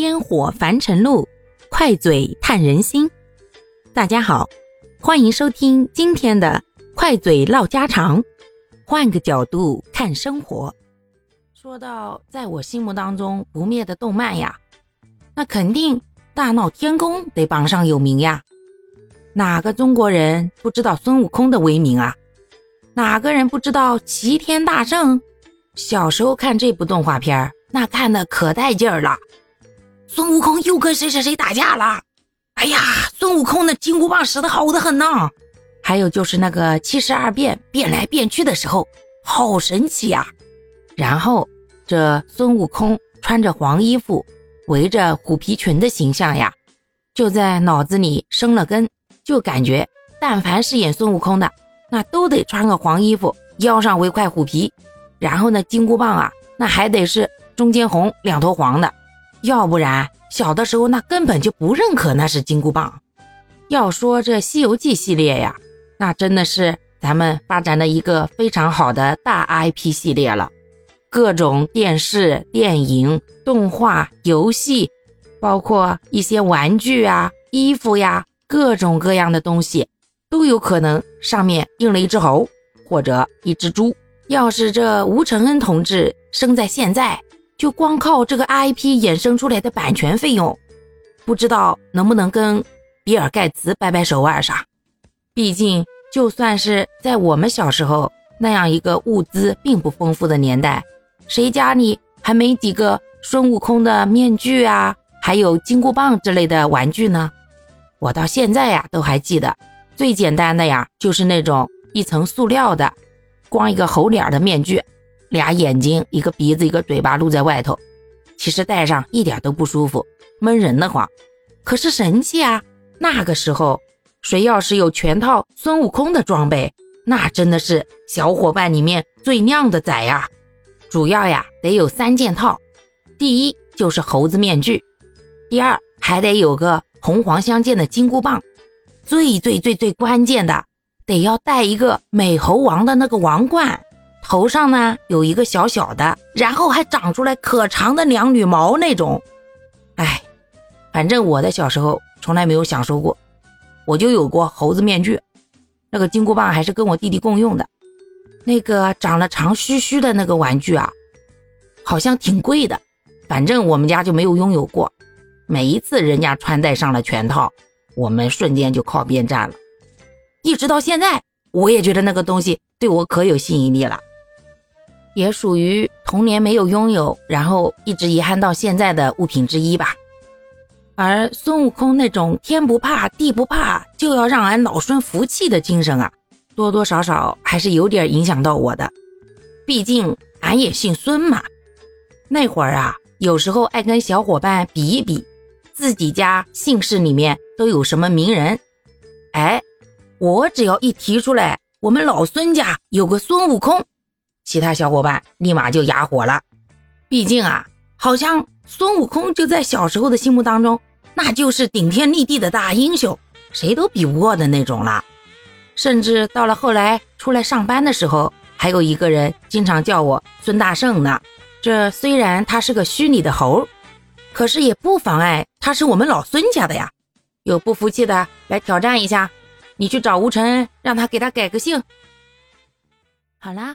烟火凡尘路，快嘴探人心。大家好，欢迎收听今天的快嘴唠家常，换个角度看生活。说到在我心目当中不灭的动漫呀，那肯定大闹天宫得榜上有名呀。哪个中国人不知道孙悟空的威名啊？哪个人不知道齐天大圣？小时候看这部动画片那看的可带劲儿了。孙悟空又跟谁谁谁打架了？哎呀，孙悟空那金箍棒使的好的很呢。还有就是那个七十二变变来变去的时候，好神奇呀。然后这孙悟空穿着黄衣服，围着虎皮裙的形象呀，就在脑子里生了根，就感觉但凡是演孙悟空的，那都得穿个黄衣服，腰上围块虎皮，然后呢金箍棒啊，那还得是中间红，两头黄的。要不然，小的时候那根本就不认可那是金箍棒。要说这《西游记》系列呀，那真的是咱们发展的一个非常好的大 IP 系列了。各种电视、电影、动画、游戏，包括一些玩具啊、衣服呀，各种各样的东西，都有可能上面印了一只猴或者一只猪。要是这吴承恩同志生在现在，就光靠这个 IP 衍生出来的版权费用，不知道能不能跟比尔盖茨掰掰手腕啥？毕竟就算是在我们小时候那样一个物资并不丰富的年代，谁家里还没几个孙悟空的面具啊，还有金箍棒之类的玩具呢？我到现在呀都还记得，最简单的呀就是那种一层塑料的，光一个猴脸的面具。俩眼睛，一个鼻子，一个嘴巴露在外头，其实戴上一点都不舒服，闷人的慌。可是神器啊！那个时候，谁要是有全套孙悟空的装备，那真的是小伙伴里面最靓的仔呀！主要呀得有三件套，第一就是猴子面具，第二还得有个红黄相间的金箍棒，最最最最关键的，得要戴一个美猴王的那个王冠。头上呢有一个小小的，然后还长出来可长的两缕毛那种。哎，反正我的小时候从来没有享受过，我就有过猴子面具，那个金箍棒还是跟我弟弟共用的。那个长了长须须的那个玩具啊，好像挺贵的，反正我们家就没有拥有过。每一次人家穿戴上了全套，我们瞬间就靠边站了。一直到现在，我也觉得那个东西对我可有吸引力了。也属于童年没有拥有，然后一直遗憾到现在的物品之一吧。而孙悟空那种天不怕地不怕，就要让俺老孙服气的精神啊，多多少少还是有点影响到我的。毕竟俺也姓孙嘛。那会儿啊，有时候爱跟小伙伴比一比，自己家姓氏里面都有什么名人。哎，我只要一提出来，我们老孙家有个孙悟空。其他小伙伴立马就哑火了，毕竟啊，好像孙悟空就在小时候的心目当中，那就是顶天立地的大英雄，谁都比不过的那种了。甚至到了后来出来上班的时候，还有一个人经常叫我孙大圣呢。这虽然他是个虚拟的猴，可是也不妨碍他是我们老孙家的呀。有不服气的来挑战一下，你去找吴承恩，让他给他改个姓。好啦。